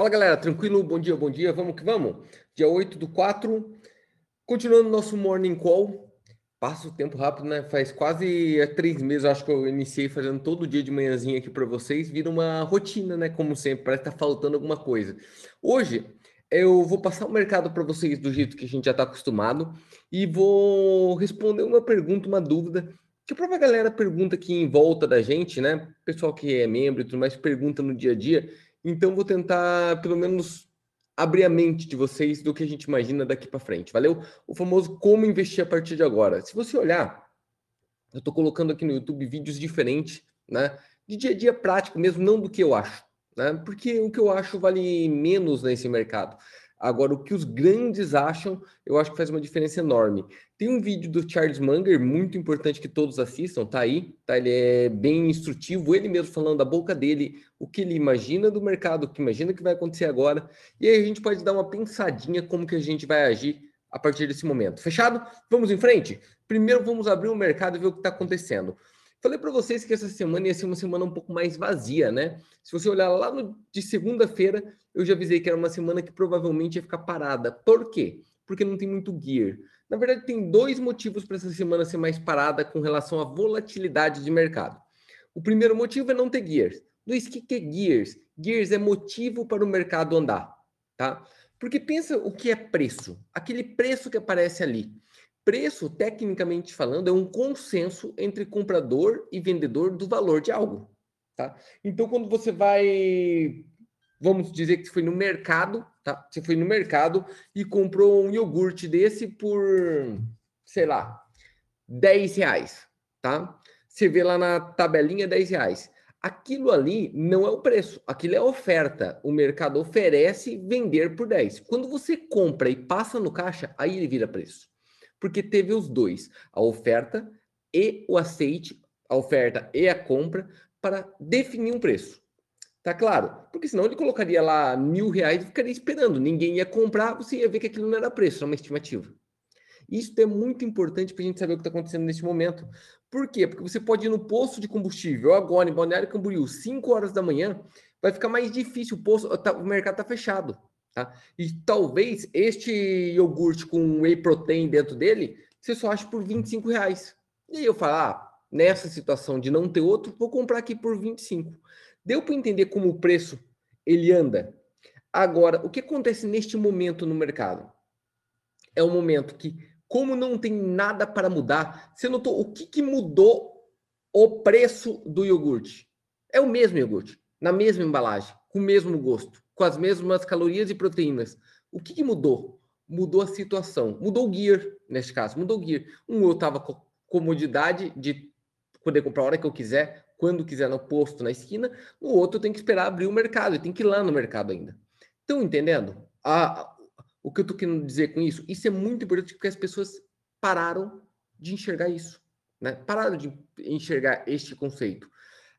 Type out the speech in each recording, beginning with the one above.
Fala galera, tranquilo? Bom dia, bom dia, vamos que vamos. Dia 8 do 4, continuando nosso morning call. Passa o tempo rápido, né? Faz quase três meses, acho que eu iniciei fazendo todo dia de manhãzinha aqui para vocês. Vira uma rotina, né? Como sempre, parece que tá faltando alguma coisa. Hoje eu vou passar o mercado para vocês do jeito que a gente já está acostumado e vou responder uma pergunta, uma dúvida que a própria galera pergunta aqui em volta da gente, né? Pessoal que é membro e tudo mais pergunta no dia a dia então, vou tentar, pelo menos, abrir a mente de vocês do que a gente imagina daqui para frente. Valeu? O famoso como investir a partir de agora. Se você olhar, eu estou colocando aqui no YouTube vídeos diferentes, né? De dia a dia prático mesmo, não do que eu acho, né? Porque o que eu acho vale menos nesse mercado. Agora, o que os grandes acham, eu acho que faz uma diferença enorme. Tem um vídeo do Charles Munger, muito importante que todos assistam, tá aí, tá? Ele é bem instrutivo, ele mesmo falando da boca dele, o que ele imagina do mercado, o que imagina que vai acontecer agora. E aí a gente pode dar uma pensadinha como que a gente vai agir a partir desse momento. Fechado? Vamos em frente? Primeiro vamos abrir o mercado e ver o que está acontecendo. Falei para vocês que essa semana ia ser uma semana um pouco mais vazia, né? Se você olhar lá no, de segunda-feira, eu já avisei que era uma semana que provavelmente ia ficar parada. Por quê? Porque não tem muito gear. Na verdade, tem dois motivos para essa semana ser mais parada com relação à volatilidade de mercado. O primeiro motivo é não ter gears. Luiz, o que, é gears? Gears é motivo para o mercado andar, tá? Porque pensa o que é preço. Aquele preço que aparece ali. Preço, tecnicamente falando, é um consenso entre comprador e vendedor do valor de algo. Tá? Então, quando você vai, vamos dizer que foi no mercado, tá? Você foi no mercado e comprou um iogurte desse por, sei lá, 10 reais, tá? Você vê lá na tabelinha 10 reais. Aquilo ali não é o preço, aquilo é oferta. O mercado oferece vender por 10. Quando você compra e passa no caixa, aí ele vira preço porque teve os dois, a oferta e o aceite, a oferta e a compra, para definir um preço. Tá claro? Porque senão ele colocaria lá mil reais e ficaria esperando. Ninguém ia comprar, você ia ver que aquilo não era preço, era uma estimativa. Isso é muito importante para a gente saber o que está acontecendo nesse momento. Por quê? Porque você pode ir no posto de combustível agora, em Balneário Camboriú, 5 horas da manhã, vai ficar mais difícil, o, posto, tá, o mercado está fechado. Tá? E talvez este iogurte com whey protein dentro dele, você só ache por 25 reais. E aí eu falo, ah, nessa situação de não ter outro, vou comprar aqui por 25. Deu para entender como o preço ele anda? Agora, o que acontece neste momento no mercado? É um momento que, como não tem nada para mudar, você notou o que, que mudou o preço do iogurte? É o mesmo iogurte, na mesma embalagem, com o mesmo gosto com as mesmas calorias e proteínas. O que, que mudou? Mudou a situação, mudou o gear, neste caso, mudou o gear. Um eu estava com comodidade de poder comprar a hora que eu quiser, quando quiser, no posto, na esquina. No outro, tenho que esperar abrir o mercado, tenho que ir lá no mercado ainda. Estão entendendo? O que eu estou querendo dizer com isso? Isso é muito importante porque as pessoas pararam de enxergar isso. Né? Pararam de enxergar este conceito.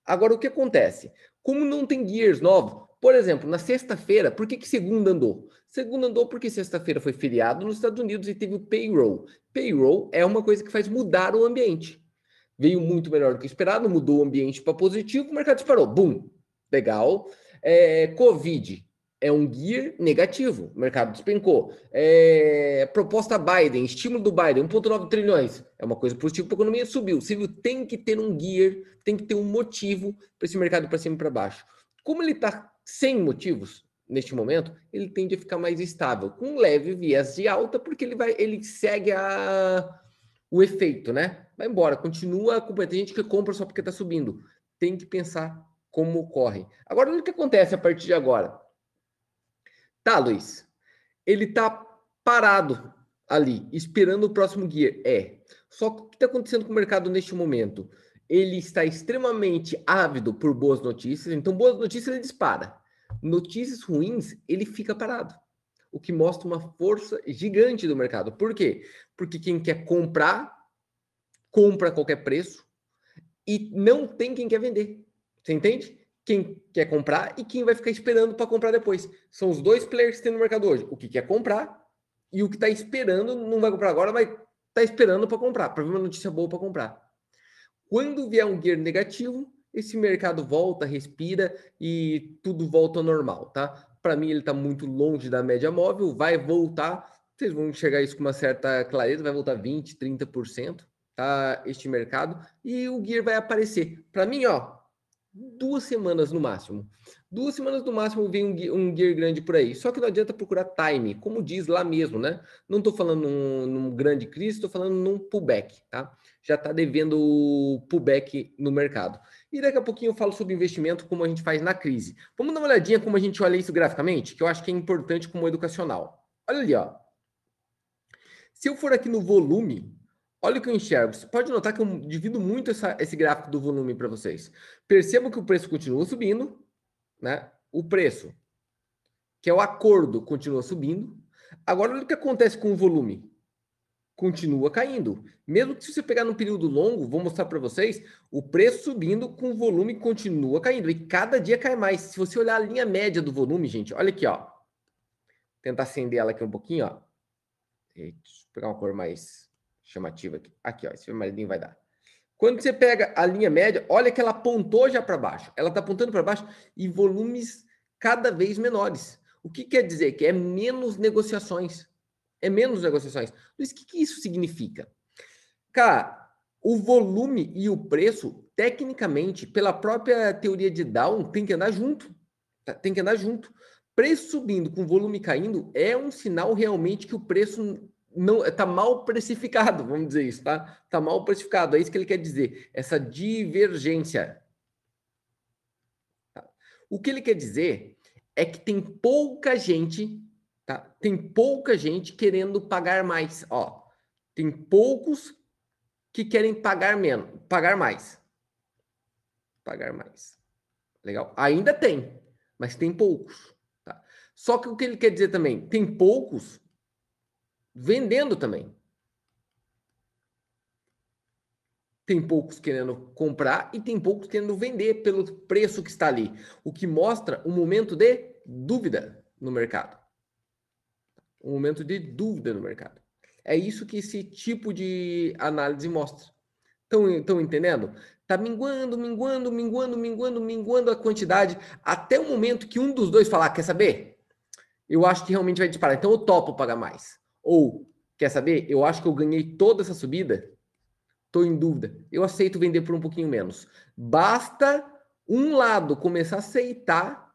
Agora, o que acontece? Como não tem gears novos, por exemplo, na sexta-feira, por que, que segunda andou? Segunda andou porque sexta-feira foi feriado nos Estados Unidos e teve o payroll. Payroll é uma coisa que faz mudar o ambiente. Veio muito melhor do que esperado, mudou o ambiente para positivo, o mercado disparou. Bum! Legal. É, Covid é um gear negativo, o mercado despencou. É, proposta Biden, estímulo do Biden, 1,9 trilhões, é uma coisa positiva para a economia, subiu. Civil tem que ter um gear, tem que ter um motivo para esse mercado para cima e para baixo. Como ele está sem motivos neste momento, ele tende a ficar mais estável, com leve viés de alta, porque ele vai, ele segue a, o efeito, né? Vai embora, continua com tem gente que compra só porque está subindo. Tem que pensar como ocorre. Agora, o que acontece a partir de agora? Tá, Luiz. Ele está parado ali, esperando o próximo guia. É. Só que o que está acontecendo com o mercado neste momento? ele está extremamente ávido por boas notícias, então boas notícias ele dispara. Notícias ruins, ele fica parado. O que mostra uma força gigante do mercado. Por quê? Porque quem quer comprar, compra a qualquer preço e não tem quem quer vender. Você entende? Quem quer comprar e quem vai ficar esperando para comprar depois. São os dois players que tem no mercado hoje. O que quer comprar e o que está esperando, não vai comprar agora, mas está esperando para comprar, para ver uma notícia boa para comprar. Quando vier um gear negativo, esse mercado volta, respira e tudo volta ao normal, tá? Para mim, ele está muito longe da média móvel, vai voltar. Vocês vão enxergar isso com uma certa clareza, vai voltar 20%, 30%, tá? Este mercado, e o gear vai aparecer. Para mim, ó, duas semanas no máximo. Duas semanas no máximo vem um, um gear grande por aí. Só que não adianta procurar time, como diz lá mesmo, né? Não estou falando num, num, grande crise, estou falando num pullback, tá? Já está devendo pullback no mercado. E daqui a pouquinho eu falo sobre investimento, como a gente faz na crise. Vamos dar uma olhadinha como a gente olha isso graficamente, que eu acho que é importante como educacional. Olha ali, ó. Se eu for aqui no volume, Olha o que eu enxergo. Você pode notar que eu divido muito essa, esse gráfico do volume para vocês. Percebam que o preço continua subindo, né? O preço, que é o acordo, continua subindo. Agora, olha o que acontece com o volume. Continua caindo. Mesmo que se você pegar num período longo, vou mostrar para vocês, o preço subindo com o volume continua caindo. E cada dia cai mais. Se você olhar a linha média do volume, gente, olha aqui, ó. Tentar acender ela aqui um pouquinho, ó. Deixa eu pegar uma cor mais chamativa aqui. Aqui, ó, esse vermelhinho vai dar. Quando você pega a linha média, olha que ela apontou já para baixo. Ela está apontando para baixo e volumes cada vez menores. O que quer dizer? Que é menos negociações. É menos negociações. Mas o que, que isso significa? Cara, o volume e o preço, tecnicamente, pela própria teoria de Down, tem que andar junto. Tá? Tem que andar junto. Preço subindo com volume caindo é um sinal realmente que o preço não está mal precificado, vamos dizer isso, tá? Está mal precificado, é isso que ele quer dizer, essa divergência. Tá? O que ele quer dizer é que tem pouca gente, tá? Tem pouca gente querendo pagar mais, ó. Tem poucos que querem pagar menos, pagar mais. Pagar mais. Legal? Ainda tem, mas tem poucos, tá? Só que o que ele quer dizer também, tem poucos vendendo também. Tem poucos querendo comprar e tem poucos querendo vender pelo preço que está ali, o que mostra um momento de dúvida no mercado. Um momento de dúvida no mercado. É isso que esse tipo de análise mostra. Estão entendendo? Está minguando, minguando, minguando, minguando, minguando a quantidade, até o momento que um dos dois falar, quer saber? Eu acho que realmente vai disparar, então eu topo pagar mais. Ou, quer saber? Eu acho que eu ganhei toda essa subida. Estou em dúvida. Eu aceito vender por um pouquinho menos. Basta um lado começar a aceitar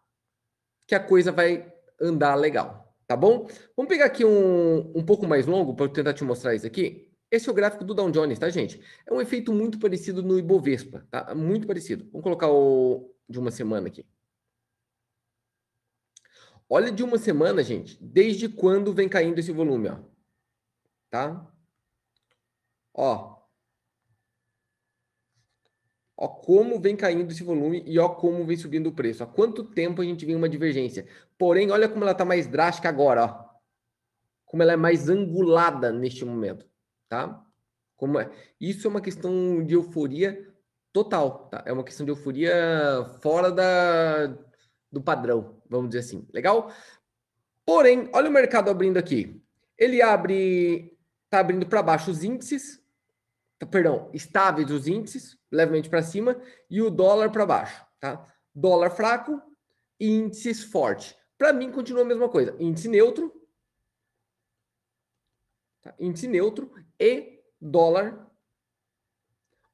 que a coisa vai andar legal. Tá bom? Vamos pegar aqui um, um pouco mais longo para eu tentar te mostrar isso aqui. Esse é o gráfico do Dow Jones, tá, gente? É um efeito muito parecido no Ibovespa, tá? Muito parecido. Vamos colocar o de uma semana aqui. Olha de uma semana, gente, desde quando vem caindo esse volume, ó. Tá? Ó. Ó como vem caindo esse volume e ó como vem subindo o preço. Há quanto tempo a gente vem uma divergência. Porém, olha como ela está mais drástica agora, ó. Como ela é mais angulada neste momento, tá? Como é. Isso é uma questão de euforia total, tá? É uma questão de euforia fora da, do padrão, vamos dizer assim. Legal? Porém, olha o mercado abrindo aqui. Ele abre, está abrindo para baixo os índices, tá, perdão, estáveis os índices, levemente para cima, e o dólar para baixo, tá? Dólar fraco índices forte. Para mim, continua a mesma coisa. Índice neutro, tá? índice neutro e dólar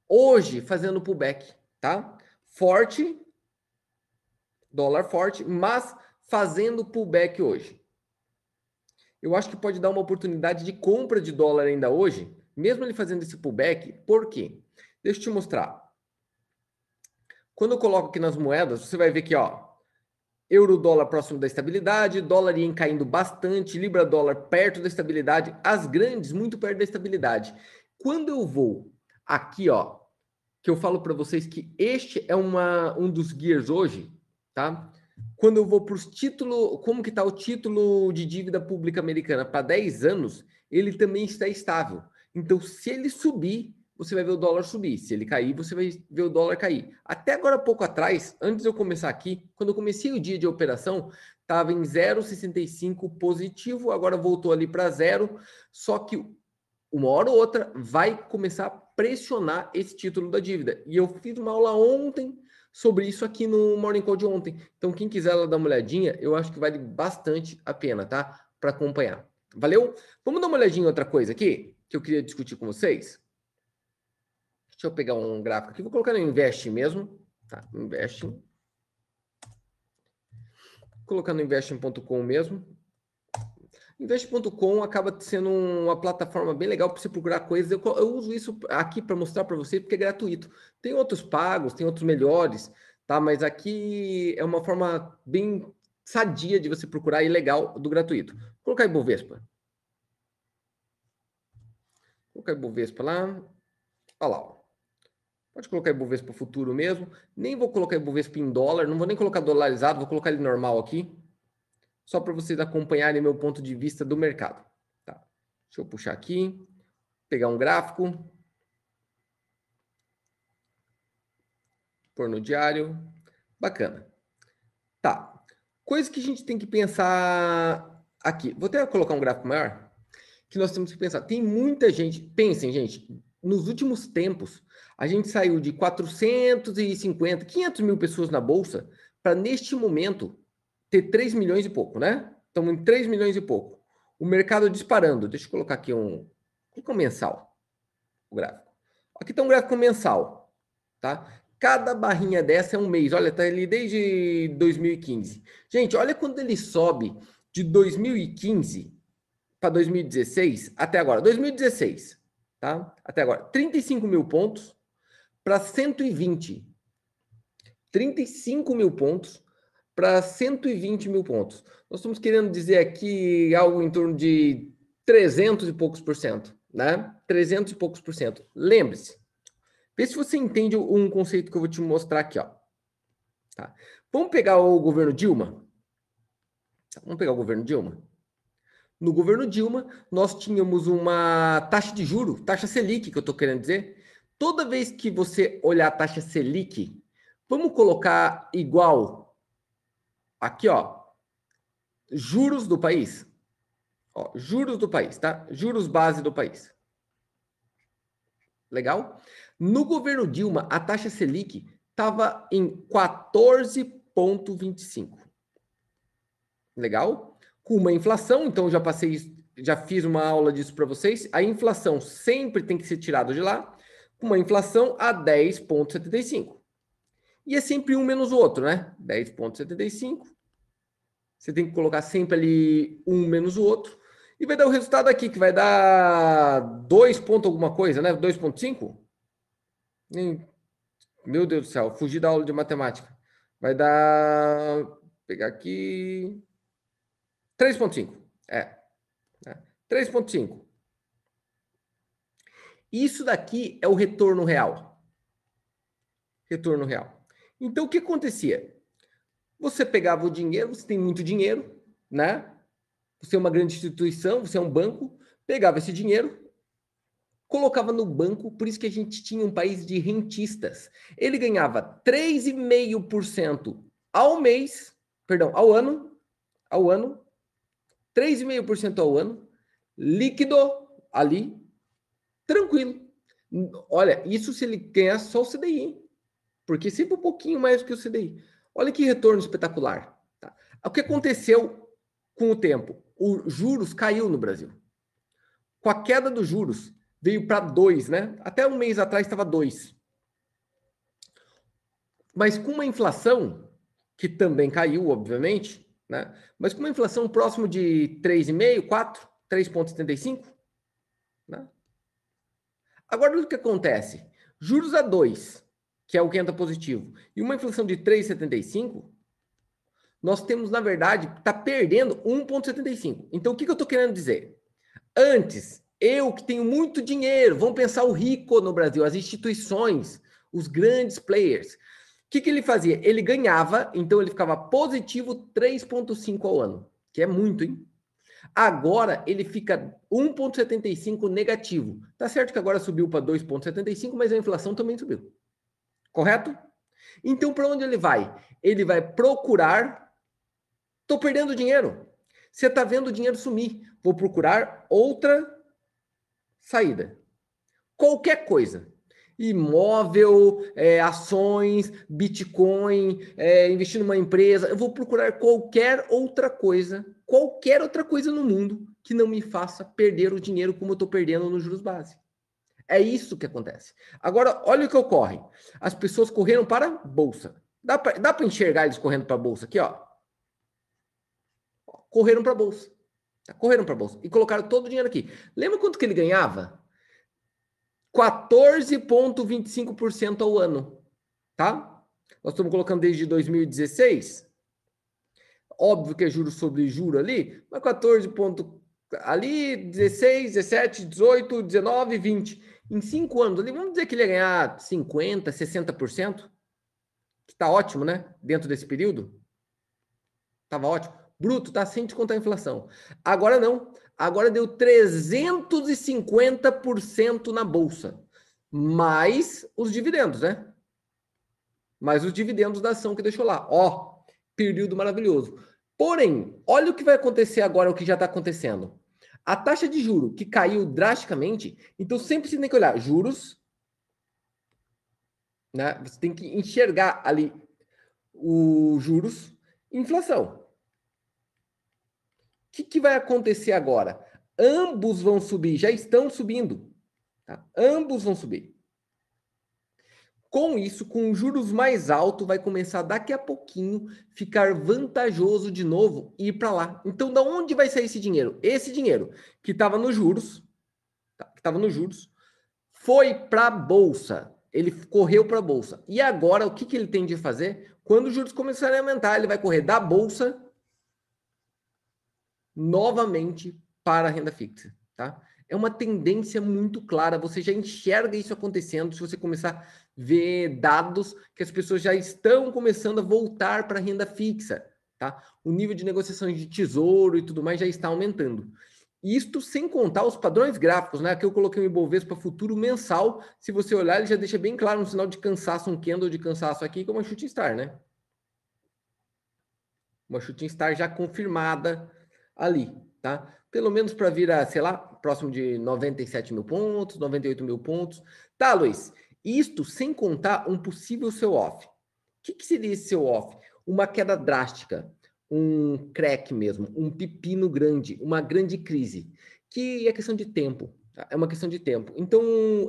hoje fazendo pullback, tá? Forte dólar forte, mas fazendo pullback hoje. Eu acho que pode dar uma oportunidade de compra de dólar ainda hoje, mesmo ele fazendo esse pullback. Por quê? Deixa eu te mostrar. Quando eu coloco aqui nas moedas, você vai ver que, ó, euro dólar próximo da estabilidade, dólar ien caindo bastante, libra dólar perto da estabilidade, as grandes muito perto da estabilidade. Quando eu vou aqui, ó, que eu falo para vocês que este é uma, um dos gears hoje, tá? Quando eu vou para os títulos, como que está o título de dívida pública americana para 10 anos, ele também está estável. Então, se ele subir, você vai ver o dólar subir. Se ele cair, você vai ver o dólar cair. Até agora, pouco atrás, antes de eu começar aqui, quando eu comecei o dia de operação, estava em 0,65 positivo, agora voltou ali para zero. Só que uma hora ou outra vai começar a pressionar esse título da dívida. E eu fiz uma aula ontem sobre isso aqui no Morning Call de ontem. Então, quem quiser lá dar uma olhadinha, eu acho que vale bastante a pena, tá? Para acompanhar. Valeu? Vamos dar uma olhadinha em outra coisa aqui que eu queria discutir com vocês. Deixa eu pegar um gráfico aqui, vou colocar no Invest mesmo, tá? Investing. Colocar no investing.com mesmo. Invest.com acaba sendo uma plataforma bem legal para você procurar coisas. Eu, eu uso isso aqui para mostrar para você porque é gratuito. Tem outros pagos, tem outros melhores, tá? Mas aqui é uma forma bem sadia de você procurar e legal do gratuito. Vou colocar Ibovespa. Colocar Ibovespa lá. Olha lá. Ó. Pode colocar Ibovespa futuro mesmo. Nem vou colocar Ibovespa em dólar. Não vou nem colocar dolarizado. Vou colocar ele normal aqui só para vocês acompanharem meu ponto de vista do mercado. Tá. Deixa eu puxar aqui, pegar um gráfico, pôr no diário. Bacana. Tá. Coisa que a gente tem que pensar aqui. Vou até colocar um gráfico maior. Que nós temos que pensar. Tem muita gente. Pensem, gente. Nos últimos tempos, a gente saiu de 450, 500 mil pessoas na bolsa para neste momento ter 3 milhões e pouco, né? Estamos em 3 milhões e pouco. O mercado disparando. Deixa eu colocar aqui um, colocar um mensal. O gráfico. Aqui está um gráfico mensal, tá? Cada barrinha dessa é um mês. Olha, tá ali desde 2015. Gente, olha quando ele sobe de 2015 para 2016 até agora. 2016, tá? Até agora. 35 mil pontos para 120. 35 mil pontos para 120 mil pontos. Nós estamos querendo dizer aqui algo em torno de 300 e poucos por cento, né? 300 e poucos por cento. Lembre-se, vê se você entende um conceito que eu vou te mostrar aqui, ó. Tá. Vamos pegar o governo Dilma? Vamos pegar o governo Dilma? No governo Dilma, nós tínhamos uma taxa de juro, taxa Selic, que eu estou querendo dizer. Toda vez que você olhar a taxa Selic, vamos colocar igual Aqui, ó. Juros do país. Ó, juros do país, tá? Juros base do país. Legal? No governo Dilma, a taxa Selic estava em 14,25. Legal? Com uma inflação, então já passei, já fiz uma aula disso para vocês. A inflação sempre tem que ser tirada de lá, com uma inflação a 10,75. E é sempre um menos o outro, né? 10,75 você tem que colocar sempre ali um menos o outro. E vai dar o resultado aqui, que vai dar 2 ponto alguma coisa, né? 2.5? Meu Deus do céu, fugi da aula de matemática. Vai dar... Vou pegar aqui... 3.5. É. é. 3.5. Isso daqui é o retorno real. Retorno real. Então, o que acontecia? Você pegava o dinheiro, você tem muito dinheiro, né? Você é uma grande instituição, você é um banco, pegava esse dinheiro, colocava no banco, por isso que a gente tinha um país de rentistas. Ele ganhava 3,5% ao mês, perdão, ao ano, ao ano, 3,5% ao ano, líquido ali, tranquilo. Olha, isso se ele ganhar só o CDI, porque sempre um pouquinho mais do que o CDI. Olha que retorno espetacular. Tá? O que aconteceu com o tempo? Os juros caiu no Brasil. Com a queda dos juros, veio para 2, né? Até um mês atrás estava 2. Mas com uma inflação, que também caiu, obviamente, né? Mas com uma inflação próximo de 3,5, 4, 3,75, né? Agora o que acontece? Juros a 2 que é o que entra positivo, e uma inflação de 3,75, nós temos, na verdade, está perdendo 1,75. Então, o que, que eu estou querendo dizer? Antes, eu que tenho muito dinheiro, vamos pensar o rico no Brasil, as instituições, os grandes players. Que, que ele fazia? Ele ganhava, então ele ficava positivo 3,5 ao ano, que é muito, hein? Agora ele fica 1,75 negativo. Tá certo que agora subiu para 2,75, mas a inflação também subiu. Correto? Então, para onde ele vai? Ele vai procurar. Estou perdendo dinheiro. Você está vendo o dinheiro sumir. Vou procurar outra saída. Qualquer coisa. Imóvel, é, ações, Bitcoin, é, investir numa empresa. Eu vou procurar qualquer outra coisa, qualquer outra coisa no mundo que não me faça perder o dinheiro como eu estou perdendo nos juros base. É isso que acontece. Agora, olha o que ocorre. As pessoas correram para a bolsa. Dá para enxergar eles correndo para a bolsa aqui, ó. Correram para a bolsa. Correram para a bolsa e colocaram todo o dinheiro aqui. Lembra quanto que ele ganhava? 14,25% ao ano, tá? Nós estamos colocando desde 2016. Óbvio que é juro sobre juro ali, mas 14 ponto ali 16, 17, 18, 19, 20. Em cinco anos ali, vamos dizer que ele ia ganhar 50, 60%, que tá ótimo, né? Dentro desse período. Tava ótimo. Bruto, tá? Sem descontar a inflação. Agora não. Agora deu 350% na bolsa. Mais os dividendos, né? Mais os dividendos da ação que deixou lá. Ó, período maravilhoso. Porém, olha o que vai acontecer agora, o que já está acontecendo. A taxa de juro que caiu drasticamente, então sempre você tem que olhar juros, né? Você tem que enxergar ali os juros, inflação que, que vai acontecer agora? Ambos vão subir, já estão subindo. Tá? Ambos vão subir. Com isso, com juros mais altos, vai começar daqui a pouquinho ficar vantajoso de novo ir para lá. Então, da onde vai sair esse dinheiro? Esse dinheiro que estava nos juros, tá? que estava nos juros, foi para a bolsa. Ele correu para a bolsa. E agora, o que, que ele tem de fazer? Quando os juros começarem a aumentar, ele vai correr da bolsa novamente para a renda fixa, tá? É uma tendência muito clara, você já enxerga isso acontecendo se você começar a ver dados que as pessoas já estão começando a voltar para a renda fixa, tá? O nível de negociações de tesouro e tudo mais já está aumentando. Isto sem contar os padrões gráficos, né? Aqui eu coloquei o Ibovespa futuro mensal. Se você olhar, ele já deixa bem claro um sinal de cansaço, um candle de cansaço aqui, como a shooting star, né? Uma shooting star já confirmada ali, tá? Pelo menos para vir a, sei lá, próximo de 97 mil pontos, 98 mil pontos. Tá, Luiz? Isto sem contar um possível seu off. O que, que seria esse seu off? Uma queda drástica, um crack mesmo, um pepino grande, uma grande crise, que é questão de tempo. Tá? É uma questão de tempo. Então,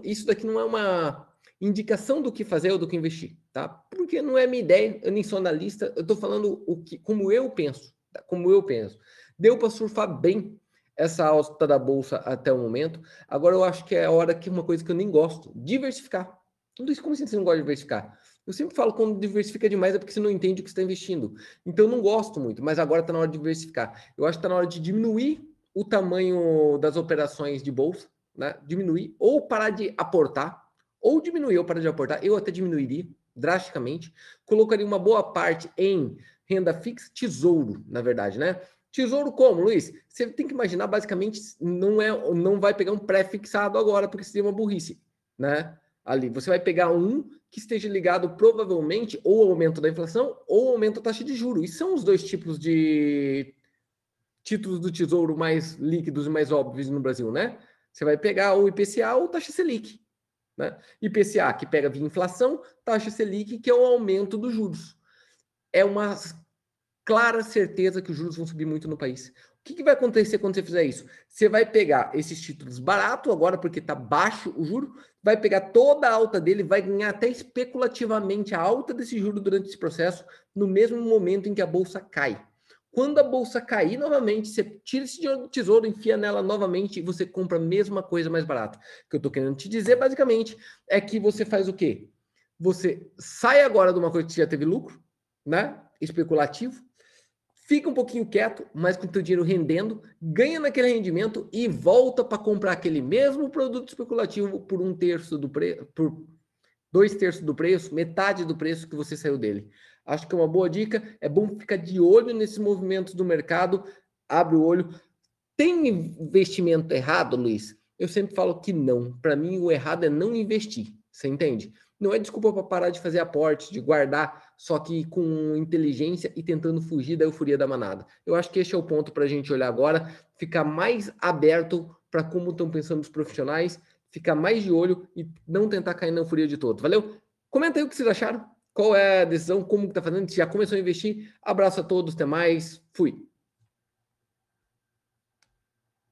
isso daqui não é uma indicação do que fazer ou do que investir, tá? Porque não é minha ideia, eu nem sou analista, eu estou falando o que, como eu penso, tá? como eu penso. Deu para surfar bem essa alta da bolsa até o momento. Agora eu acho que é a hora que uma coisa que eu nem gosto, diversificar. Não sei como assim você não gosta de diversificar. Eu sempre falo quando diversifica demais é porque você não entende o que está investindo. Então eu não gosto muito, mas agora está na hora de diversificar. Eu acho que está na hora de diminuir o tamanho das operações de bolsa, né? Diminuir ou parar de aportar, ou diminuir ou parar de aportar. Eu até diminuiria drasticamente. Colocaria uma boa parte em renda fixa, tesouro, na verdade, né? Tesouro como, Luiz? Você tem que imaginar, basicamente, não é, não vai pegar um pré-fixado agora, porque seria uma burrice, né? Ali, você vai pegar um que esteja ligado provavelmente ou ao aumento da inflação ou ao aumento da taxa de juros. E são os dois tipos de títulos do tesouro mais líquidos e mais óbvios no Brasil, né? Você vai pegar o IPCA ou taxa Selic, né? IPCA que pega via inflação, taxa Selic que é o aumento dos juros. É uma clara certeza que os juros vão subir muito no país. O que, que, vai acontecer quando você fizer isso? Você vai pegar esses títulos barato agora, porque está baixo o juro, vai pegar toda a alta dele, vai ganhar até especulativamente a alta desse juro durante esse processo, no mesmo momento em que a bolsa cai. Quando a bolsa cair novamente, você tira esse dinheiro do tesouro, enfia nela novamente e você compra a mesma coisa mais barata. O que eu estou querendo te dizer, basicamente, é que você faz o quê? Você sai agora de uma coisa que já teve lucro, né? Especulativo, fica um pouquinho quieto, mas com o teu dinheiro rendendo, ganha naquele rendimento e volta para comprar aquele mesmo produto especulativo por um terço do preço, por dois terços do preço, metade do preço que você saiu dele. Acho que é uma boa dica. É bom ficar de olho nesses movimentos do mercado. Abre o olho. Tem investimento errado, Luiz? Eu sempre falo que não. Para mim, o errado é não investir. Você entende? Não é desculpa para parar de fazer aporte, de guardar, só que com inteligência e tentando fugir da euforia da manada. Eu acho que esse é o ponto para a gente olhar agora, ficar mais aberto para como estão pensando os profissionais, ficar mais de olho e não tentar cair na euforia de todo. Valeu? Comenta aí o que vocês acharam. Qual é a decisão, como que tá fazendo, se já começou a investir. Abraço a todos, até mais. Fui.